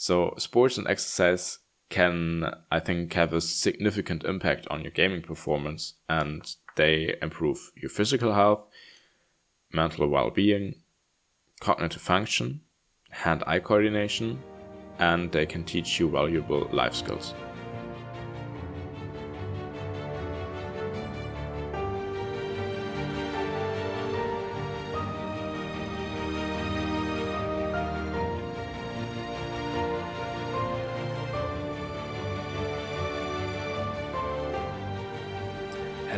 So sports and exercise can, I think, have a significant impact on your gaming performance and they improve your physical health, mental well being, cognitive function, hand eye coordination, and they can teach you valuable life skills.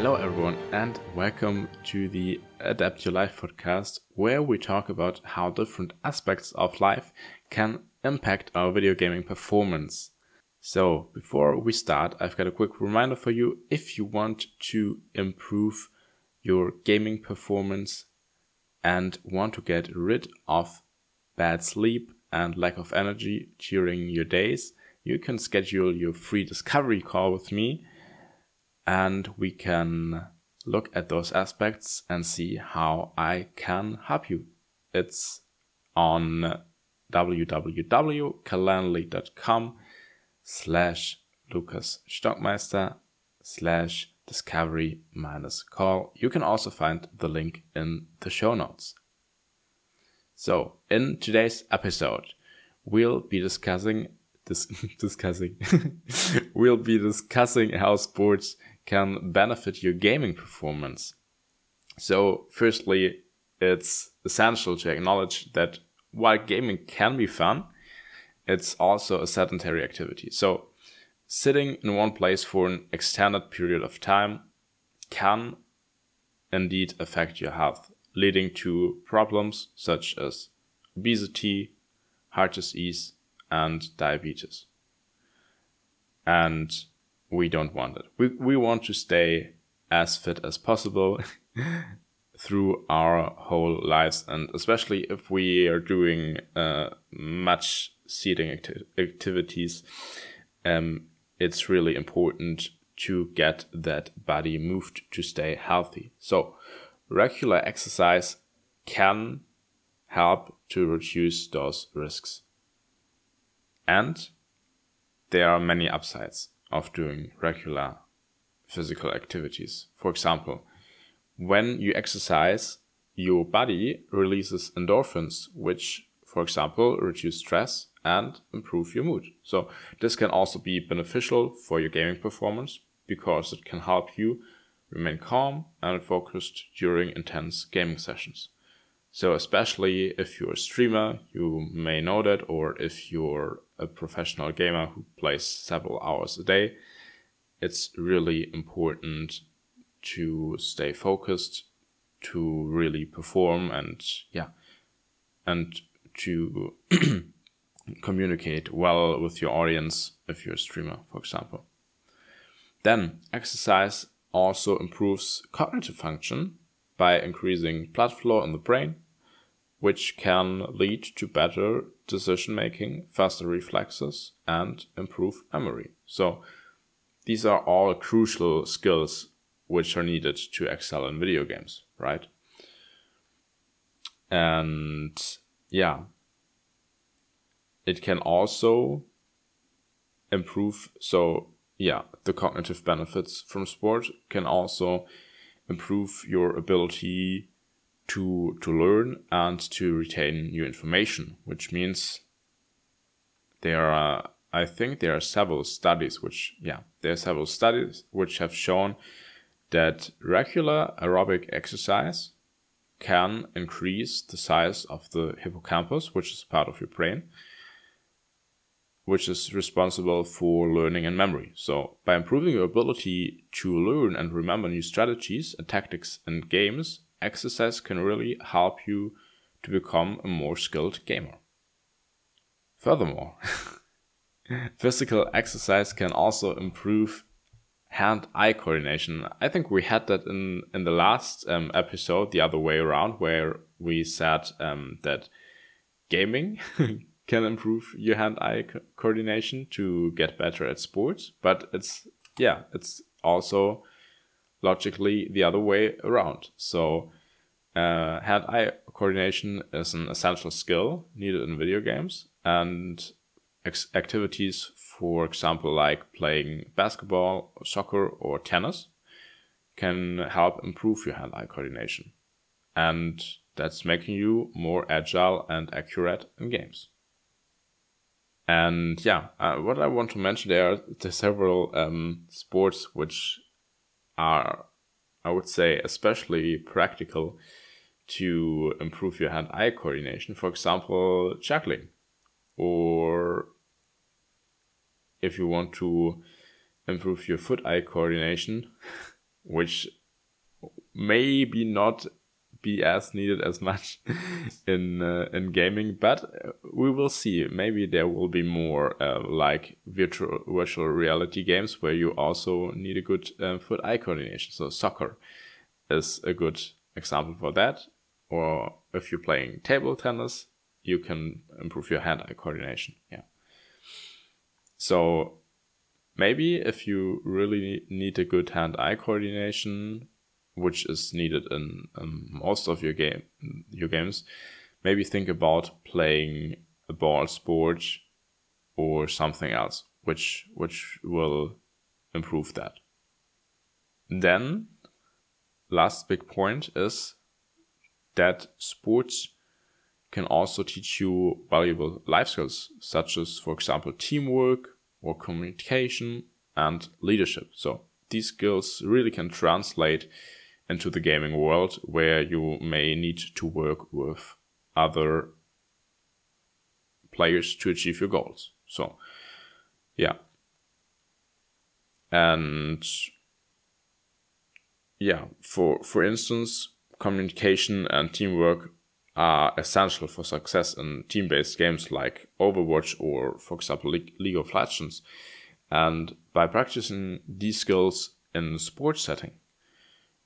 Hello, everyone, and welcome to the Adapt Your Life podcast, where we talk about how different aspects of life can impact our video gaming performance. So, before we start, I've got a quick reminder for you if you want to improve your gaming performance and want to get rid of bad sleep and lack of energy during your days, you can schedule your free discovery call with me and we can look at those aspects and see how I can help you. It's on www.calendly.com slash Lucas Stockmeister slash discovery minus call. You can also find the link in the show notes. So, in today's episode, we'll be discussing dis- discussing we'll be discussing how sports can benefit your gaming performance. So, firstly, it's essential to acknowledge that while gaming can be fun, it's also a sedentary activity. So, sitting in one place for an extended period of time can indeed affect your health, leading to problems such as obesity, heart disease, and diabetes. And we don't want it. We, we want to stay as fit as possible through our whole lives, and especially if we are doing uh, much seating acti- activities, um, it's really important to get that body moved to stay healthy. So, regular exercise can help to reduce those risks. And there are many upsides of doing regular physical activities. For example, when you exercise, your body releases endorphins, which, for example, reduce stress and improve your mood. So, this can also be beneficial for your gaming performance because it can help you remain calm and focused during intense gaming sessions. So, especially if you're a streamer, you may know that, or if you're a professional gamer who plays several hours a day, it's really important to stay focused, to really perform, and yeah, and to communicate well with your audience if you're a streamer, for example. Then, exercise also improves cognitive function by increasing blood flow in the brain, which can lead to better decision making, faster reflexes, and improve memory. So, these are all crucial skills which are needed to excel in video games, right? And yeah, it can also improve. So, yeah, the cognitive benefits from sport can also improve your ability to to learn and to retain new information, which means there are I think there are several studies which yeah, there are several studies which have shown that regular aerobic exercise can increase the size of the hippocampus, which is part of your brain, which is responsible for learning and memory. So, by improving your ability to learn and remember new strategies and tactics and games, exercise can really help you to become a more skilled gamer. Furthermore, physical exercise can also improve hand-eye coordination. I think we had that in in the last um, episode, the other way around, where we said um, that gaming can improve your hand-eye co- coordination to get better at sports. But it's yeah, it's also logically the other way around. So uh, hand-eye coordination is an essential skill needed in video games, and ex- activities, for example, like playing basketball, soccer, or tennis, can help improve your hand eye coordination. And that's making you more agile and accurate in games. And yeah, uh, what I want to mention there are the several um, sports which are, I would say, especially practical to improve your hand eye coordination. For example, juggling. Or if you want to improve your foot eye coordination, which maybe not be as needed as much in uh, in gaming, but uh, we will see. Maybe there will be more uh, like virtual virtual reality games where you also need a good uh, foot eye coordination. So soccer is a good example for that. Or if you're playing table tennis, you can improve your hand eye coordination. Yeah. So maybe if you really need a good hand eye coordination which is needed in um, most of your game your games, maybe think about playing a ball sport or something else, which which will improve that. Then, last big point is that sports can also teach you valuable life skills, such as, for example, teamwork or communication and leadership. So these skills really can translate into the gaming world where you may need to work with other players to achieve your goals. So, yeah. And yeah, for for instance, communication and teamwork are essential for success in team-based games like Overwatch or, for example, League of Legends. And by practicing these skills in a sports setting,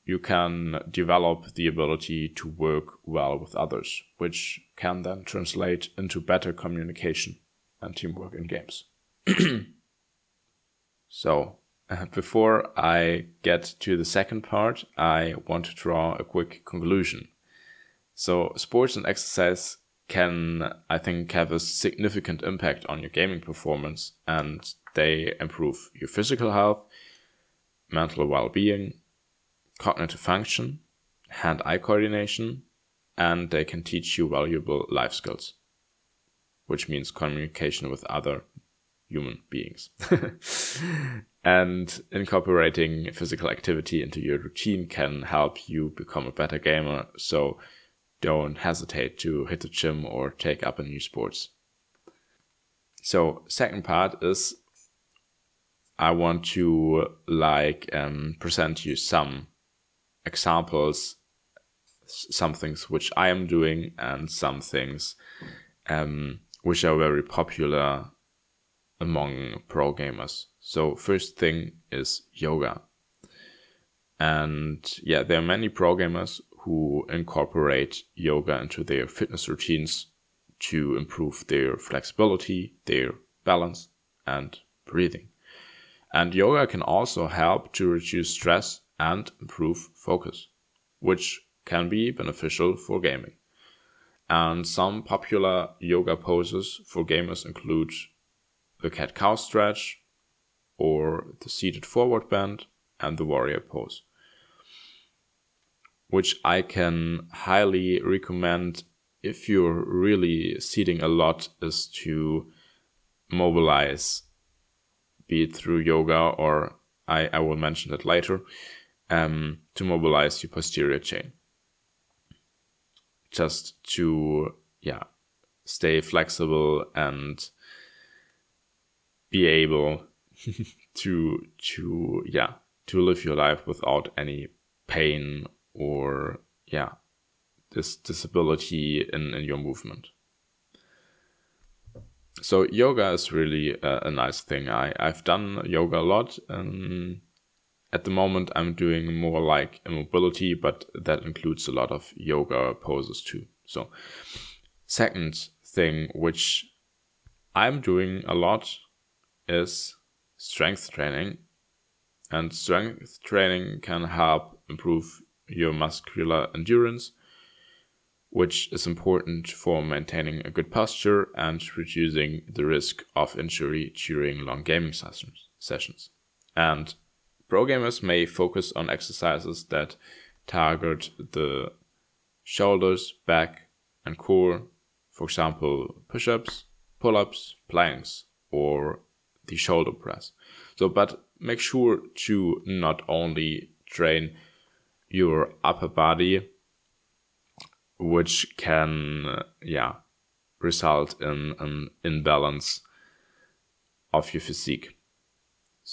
you can develop the ability to work well with others, which can then translate into better communication and teamwork in games. so, uh, before I get to the second part, I want to draw a quick conclusion. So, sports and exercise can, I think, have a significant impact on your gaming performance and they improve your physical health, mental well being, cognitive function, hand eye coordination, and they can teach you valuable life skills, which means communication with other human beings. and incorporating physical activity into your routine can help you become a better gamer. So don't hesitate to hit the gym or take up a new sports. So second part is I want to like um, present you some examples, some things which I am doing, and some things um, which are very popular among pro gamers. So, first thing is yoga. And yeah, there are many pro gamers who incorporate yoga into their fitness routines to improve their flexibility, their balance, and breathing. And yoga can also help to reduce stress and improve focus, which can be beneficial for gaming. And some popular yoga poses for gamers include the cat cow stretch, or the seated forward bend, and the warrior pose, which I can highly recommend if you're really seating a lot, is to mobilize, be it through yoga or I, I will mention that later, um, to mobilize your posterior chain. Just to, yeah, stay flexible and be able to, to, yeah, to live your life without any pain or, yeah, this disability in, in your movement. So yoga is really a, a nice thing. I, I've done yoga a lot. and at the moment, I'm doing more like immobility, but that includes a lot of yoga poses too. So, second thing which I'm doing a lot is strength training. And strength training can help improve your muscular endurance, which is important for maintaining a good posture and reducing the risk of injury during long gaming sessions. sessions. And pro gamers may focus on exercises that target the shoulders, back, and core, for example, push ups, pull ups, planks, or the shoulder press. So, but make sure to not only train your upper body which can uh, yeah result in an imbalance of your physique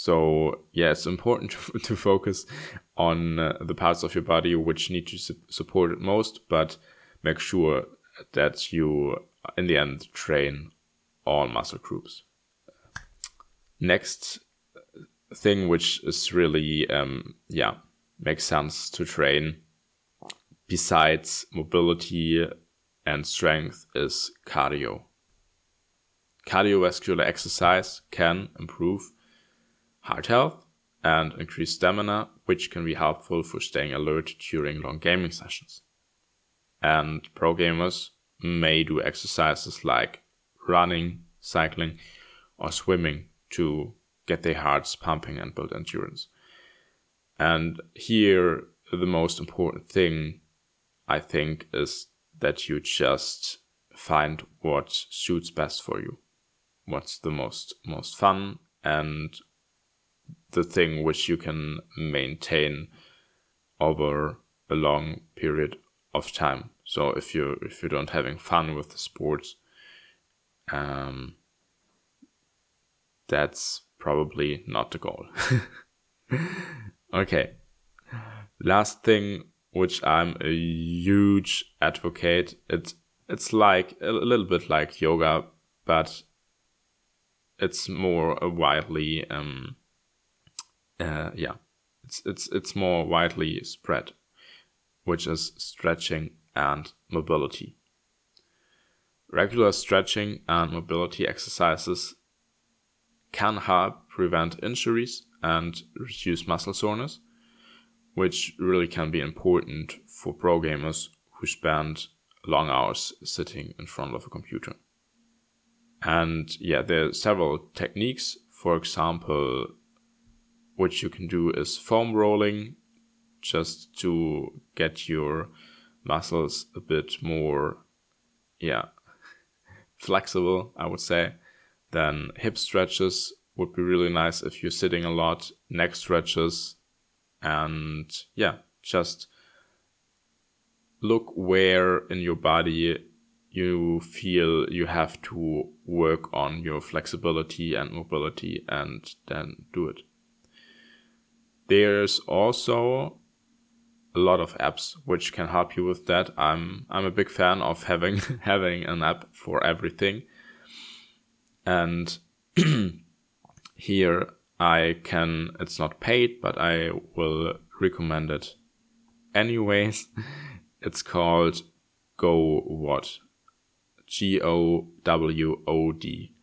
so yeah it's important to, to focus on uh, the parts of your body which need to su- support it most but make sure that you in the end train all muscle groups next thing which is really um yeah makes sense to train besides mobility and strength is cardio. Cardiovascular exercise can improve heart health and increased stamina, which can be helpful for staying alert during long gaming sessions. And pro gamers may do exercises like running, cycling, or swimming to get their hearts pumping and build endurance. And here, the most important thing I think, is that you just find what suits best for you. What's the most most fun and the thing which you can maintain over a long period of time. So if you if you don't having fun with the sports, um, that's probably not the goal. okay. Last thing which I'm a huge advocate. It's it's like a little bit like yoga, but it's more widely um uh, yeah it's it's it's more widely spread which is stretching and mobility regular stretching and mobility exercises can help prevent injuries and reduce muscle soreness which really can be important for pro gamers who spend long hours sitting in front of a computer. And yeah, there are several techniques. For example, what you can do is foam rolling just to get your muscles a bit more, yeah, flexible, I would say. Then hip stretches would be really nice if you're sitting a lot. Neck stretches and yeah, just look where in your body you feel you have to work on your flexibility and mobility and then do it. There's also a lot of apps which can help you with that. I'm I'm a big fan of having having an app for everything. And here I can, it's not paid, but I will recommend it anyways. It's called GOWOD. G O W O D.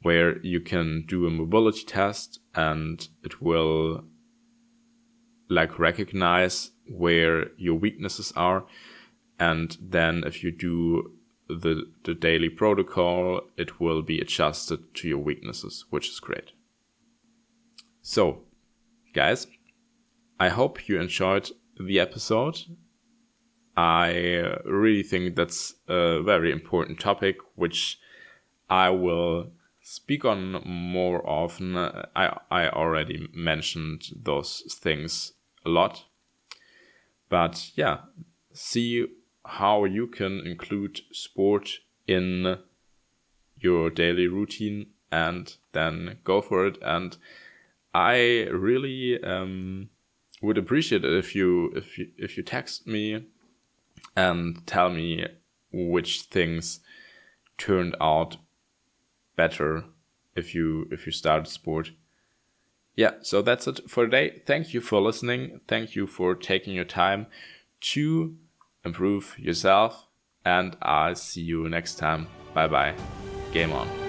Where you can do a mobility test and it will like recognize where your weaknesses are. And then if you do the, the daily protocol, it will be adjusted to your weaknesses, which is great. So, guys, I hope you enjoyed the episode. I really think that's a very important topic, which I will speak on more often. I, I already mentioned those things a lot. But yeah, see how you can include sport in your daily routine and then go for it and I really um, would appreciate it if you if you if you text me and tell me which things turned out better if you if you started sport. Yeah, so that's it for today. Thank you for listening. Thank you for taking your time to improve yourself and I'll see you next time. Bye bye. Game on.